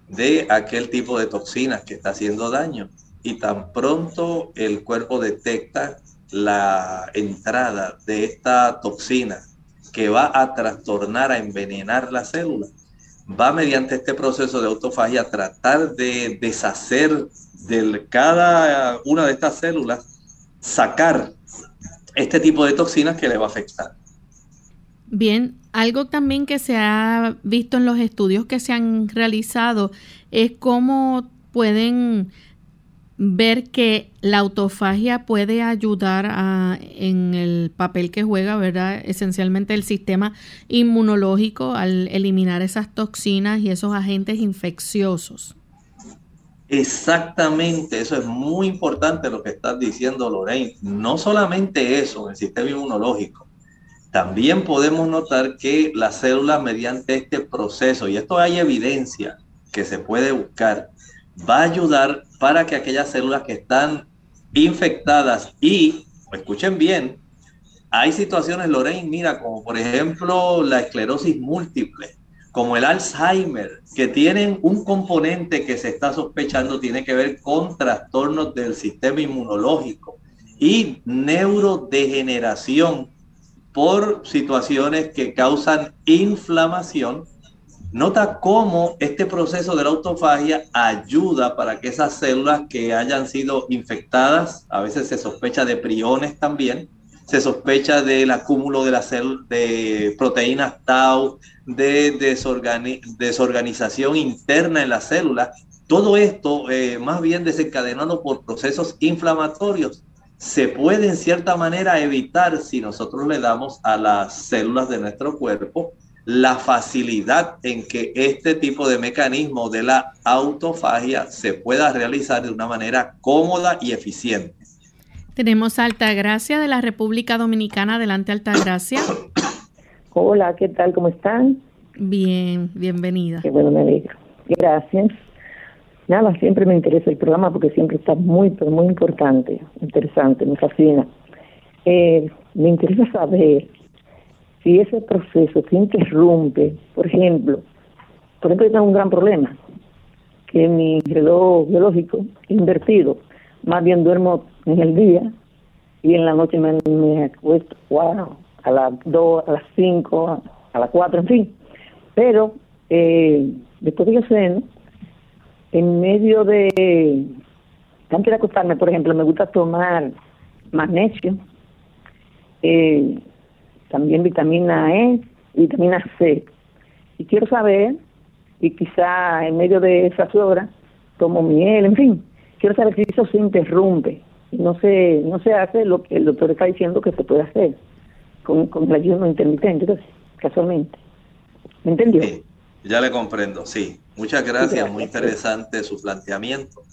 de aquel tipo de toxinas que está haciendo daño. Y tan pronto el cuerpo detecta la entrada de esta toxina que va a trastornar, a envenenar la célula, va mediante este proceso de autofagia a tratar de deshacer de cada una de estas células, sacar este tipo de toxinas que le va a afectar. Bien, algo también que se ha visto en los estudios que se han realizado es cómo pueden ver que la autofagia puede ayudar a, en el papel que juega, ¿verdad? Esencialmente el sistema inmunológico al eliminar esas toxinas y esos agentes infecciosos. Exactamente, eso es muy importante lo que estás diciendo, Lorraine. No solamente eso, el sistema inmunológico. También podemos notar que la célula mediante este proceso, y esto hay evidencia que se puede buscar, va a ayudar para que aquellas células que están infectadas y, escuchen bien, hay situaciones, Lorraine, mira, como por ejemplo la esclerosis múltiple, como el Alzheimer, que tienen un componente que se está sospechando tiene que ver con trastornos del sistema inmunológico y neurodegeneración por situaciones que causan inflamación Nota cómo este proceso de la autofagia ayuda para que esas células que hayan sido infectadas, a veces se sospecha de priones también, se sospecha del acúmulo de, de proteínas tau, de desorganización interna en las células. Todo esto, eh, más bien desencadenado por procesos inflamatorios, se puede en cierta manera evitar si nosotros le damos a las células de nuestro cuerpo la facilidad en que este tipo de mecanismo de la autofagia se pueda realizar de una manera cómoda y eficiente. Tenemos Altagracia de la República Dominicana. Adelante, Altagracia. Hola, ¿qué tal? ¿Cómo están? Bien, bienvenida. Qué bueno, me alegro. Gracias. Nada, siempre me interesa el programa porque siempre está muy, pero muy importante, interesante, me fascina. Eh, me interesa saber si ese proceso se interrumpe, por ejemplo, por ejemplo, tengo un gran problema, que mi reloj biológico invertido, más bien duermo en el día y en la noche me, me acuesto, wow, a las 2, a las 5, a las 4, en fin. Pero eh, después de que en medio de, antes de acostarme, por ejemplo, me gusta tomar magnesio, eh, también vitamina E y vitamina C. Y quiero saber, y quizá en medio de esas horas tomo miel, en fin, quiero saber si eso se interrumpe y no se, no se hace lo que el doctor está diciendo que se puede hacer con, con el ayuno intermitente, entonces, casualmente. ¿Me entendió? Sí, ya le comprendo, sí. Muchas gracias, muy interesante su planteamiento.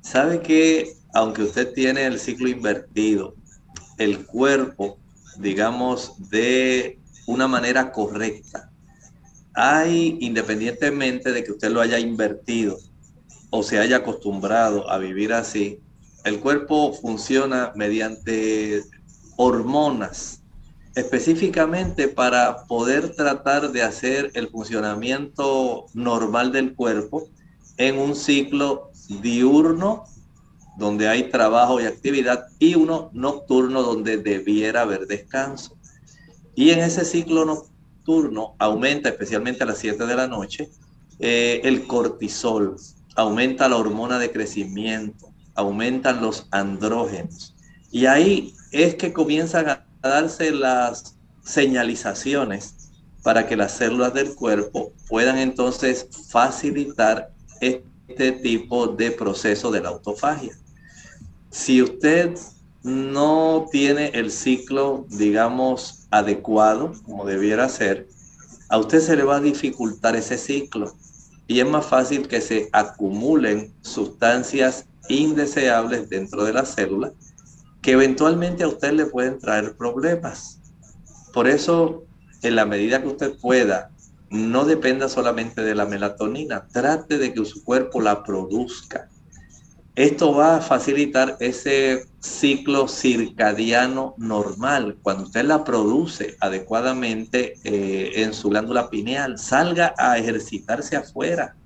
Sabe que aunque usted tiene el ciclo invertido, el cuerpo digamos, de una manera correcta. Hay, independientemente de que usted lo haya invertido o se haya acostumbrado a vivir así, el cuerpo funciona mediante hormonas, específicamente para poder tratar de hacer el funcionamiento normal del cuerpo en un ciclo diurno donde hay trabajo y actividad, y uno nocturno donde debiera haber descanso. Y en ese ciclo nocturno aumenta, especialmente a las 7 de la noche, eh, el cortisol, aumenta la hormona de crecimiento, aumentan los andrógenos. Y ahí es que comienzan a darse las señalizaciones para que las células del cuerpo puedan entonces facilitar este tipo de proceso de la autofagia. Si usted no tiene el ciclo, digamos, adecuado, como debiera ser, a usted se le va a dificultar ese ciclo y es más fácil que se acumulen sustancias indeseables dentro de la célula que eventualmente a usted le pueden traer problemas. Por eso, en la medida que usted pueda, no dependa solamente de la melatonina, trate de que su cuerpo la produzca. Esto va a facilitar ese ciclo circadiano normal. Cuando usted la produce adecuadamente eh, en su glándula pineal, salga a ejercitarse afuera.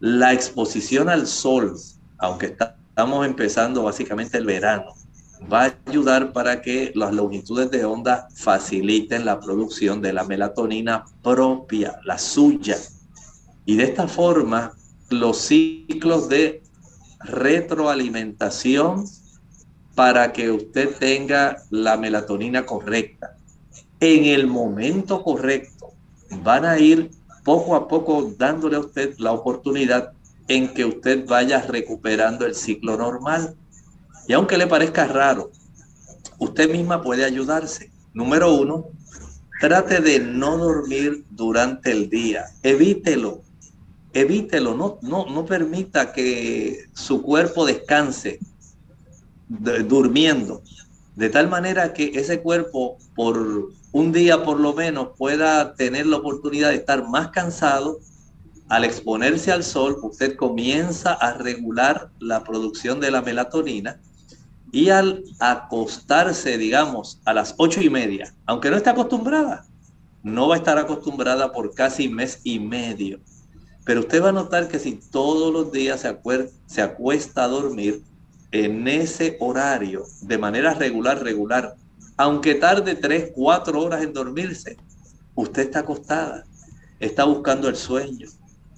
La exposición al sol, aunque estamos empezando básicamente el verano, va a ayudar para que las longitudes de onda faciliten la producción de la melatonina propia, la suya. Y de esta forma, los ciclos de retroalimentación para que usted tenga la melatonina correcta en el momento correcto, van a ir poco a poco dándole a usted la oportunidad en que usted vaya recuperando el ciclo normal. Y aunque le parezca raro, usted misma puede ayudarse. Número uno, trate de no dormir durante el día. Evítelo. Evítelo. No, no, no permita que su cuerpo descanse durmiendo. De tal manera que ese cuerpo por un día por lo menos pueda tener la oportunidad de estar más cansado. Al exponerse al sol, usted comienza a regular la producción de la melatonina y al acostarse, digamos, a las ocho y media, aunque no esté acostumbrada, no va a estar acostumbrada por casi mes y medio. Pero usted va a notar que si todos los días se, acuesta a dormir en ese horario, de manera regular, regular, aunque tarde tres, cuatro horas en dormirse, usted está acostada, está buscando el sueño,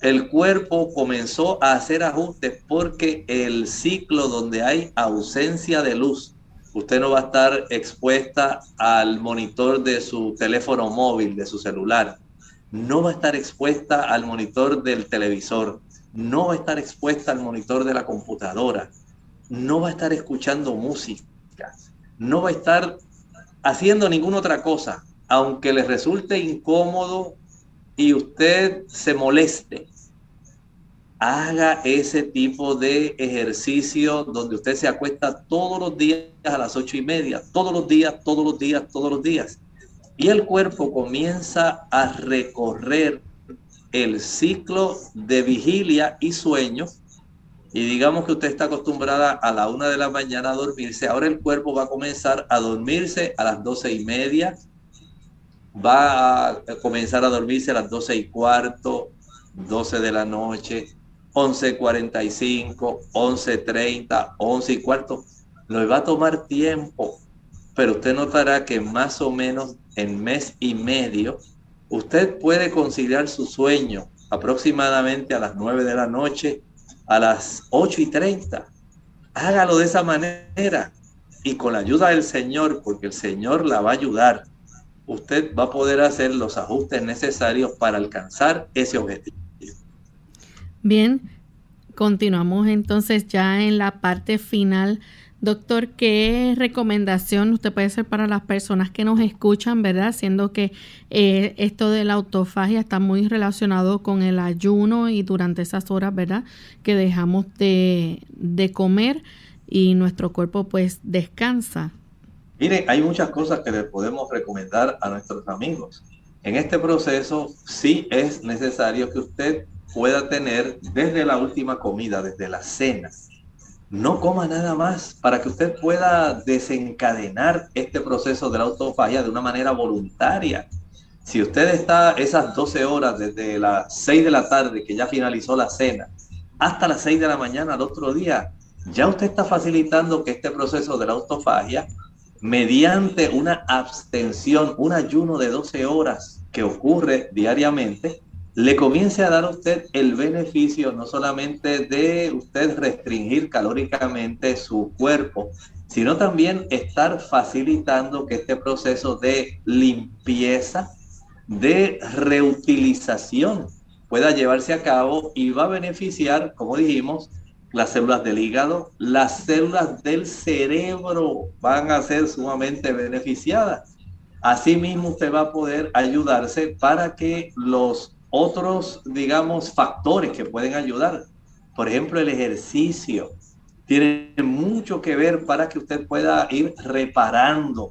el cuerpo comenzó a hacer ajustes porque el ciclo donde hay ausencia de luz, usted no va a estar expuesta al monitor de su teléfono móvil, de su celular, no va a estar expuesta al monitor del televisor, no va a estar expuesta al monitor de la computadora, no va a estar escuchando música, no va a estar haciendo ninguna otra cosa, aunque le resulte incómodo y usted se moleste, haga ese tipo de ejercicio donde usted se acuesta todos los días a las ocho y media, todos los días, todos los días, todos los días. Y el cuerpo comienza a recorrer el ciclo de vigilia y sueño. Y digamos que usted está acostumbrada a la una de la mañana a dormirse. Ahora el cuerpo va a comenzar a dormirse a las doce y media, va a comenzar a dormirse a las 12 y cuarto, 12 de la noche, 11.45, 11.30, 11 y cuarto. Nos va a tomar tiempo, pero usted notará que más o menos en mes y medio, usted puede conciliar su sueño aproximadamente a las 9 de la noche, a las 8 y 30. Hágalo de esa manera y con la ayuda del Señor, porque el Señor la va a ayudar usted va a poder hacer los ajustes necesarios para alcanzar ese objetivo. Bien, continuamos entonces ya en la parte final. Doctor, ¿qué recomendación usted puede hacer para las personas que nos escuchan, verdad? Siendo que eh, esto de la autofagia está muy relacionado con el ayuno y durante esas horas, ¿verdad? Que dejamos de, de comer y nuestro cuerpo pues descansa. Mire, hay muchas cosas que le podemos recomendar a nuestros amigos. En este proceso sí es necesario que usted pueda tener desde la última comida, desde la cena. No coma nada más para que usted pueda desencadenar este proceso de la autofagia de una manera voluntaria. Si usted está esas 12 horas desde las 6 de la tarde que ya finalizó la cena hasta las 6 de la mañana al otro día, ya usted está facilitando que este proceso de la autofagia mediante una abstención, un ayuno de 12 horas que ocurre diariamente, le comience a dar a usted el beneficio no solamente de usted restringir calóricamente su cuerpo, sino también estar facilitando que este proceso de limpieza, de reutilización pueda llevarse a cabo y va a beneficiar, como dijimos, las células del hígado, las células del cerebro van a ser sumamente beneficiadas. Asimismo, usted va a poder ayudarse para que los otros, digamos, factores que pueden ayudar, por ejemplo, el ejercicio, tiene mucho que ver para que usted pueda ir reparando,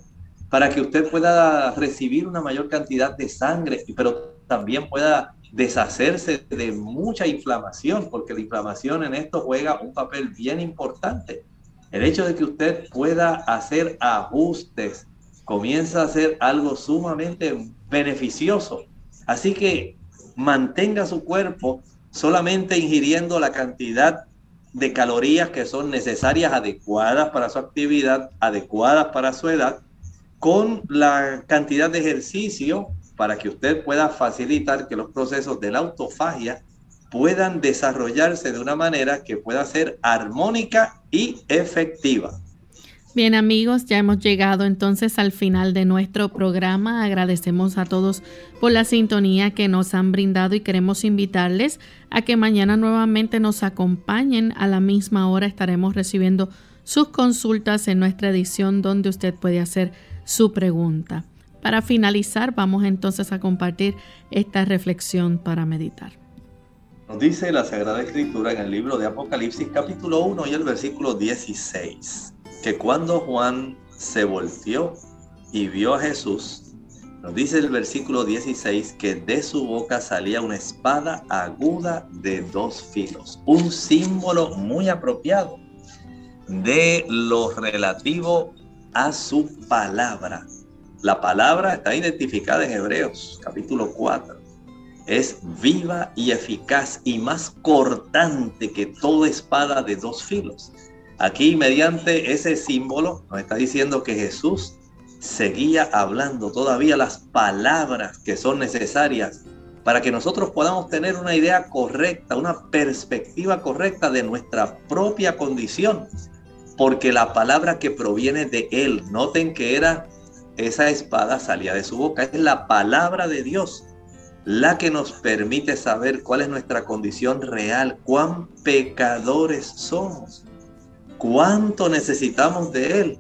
para que usted pueda recibir una mayor cantidad de sangre, pero también pueda deshacerse de mucha inflamación, porque la inflamación en esto juega un papel bien importante. El hecho de que usted pueda hacer ajustes comienza a ser algo sumamente beneficioso. Así que mantenga su cuerpo solamente ingiriendo la cantidad de calorías que son necesarias, adecuadas para su actividad, adecuadas para su edad, con la cantidad de ejercicio para que usted pueda facilitar que los procesos de la autofagia puedan desarrollarse de una manera que pueda ser armónica y efectiva. Bien amigos, ya hemos llegado entonces al final de nuestro programa. Agradecemos a todos por la sintonía que nos han brindado y queremos invitarles a que mañana nuevamente nos acompañen. A la misma hora estaremos recibiendo sus consultas en nuestra edición donde usted puede hacer su pregunta. Para finalizar, vamos entonces a compartir esta reflexión para meditar. Nos dice la Sagrada Escritura en el libro de Apocalipsis capítulo 1 y el versículo 16 que cuando Juan se volteó y vio a Jesús, nos dice el versículo 16 que de su boca salía una espada aguda de dos filos, un símbolo muy apropiado de lo relativo a su palabra. La palabra está identificada en Hebreos capítulo 4. Es viva y eficaz y más cortante que toda espada de dos filos Aquí, mediante ese símbolo, nos está diciendo que Jesús seguía hablando todavía las palabras que son necesarias para que nosotros podamos tener una idea correcta, una perspectiva correcta de nuestra propia condición. Porque la palabra que proviene de Él, noten que era esa espada salía de su boca, es la palabra de Dios la que nos permite saber cuál es nuestra condición real, cuán pecadores somos cuánto necesitamos de Él.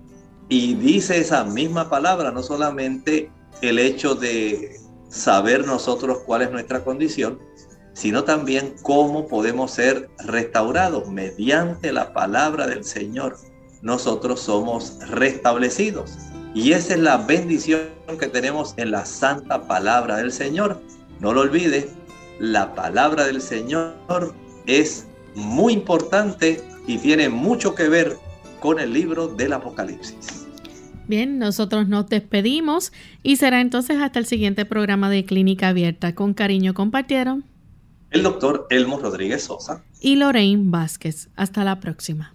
Y dice esa misma palabra, no solamente el hecho de saber nosotros cuál es nuestra condición, sino también cómo podemos ser restaurados mediante la palabra del Señor. Nosotros somos restablecidos. Y esa es la bendición que tenemos en la santa palabra del Señor. No lo olvide, la palabra del Señor es muy importante y tiene mucho que ver con el libro del Apocalipsis. Bien, nosotros nos despedimos y será entonces hasta el siguiente programa de Clínica Abierta. Con cariño compartieron el doctor Elmo Rodríguez Sosa y Lorraine Vázquez. Hasta la próxima.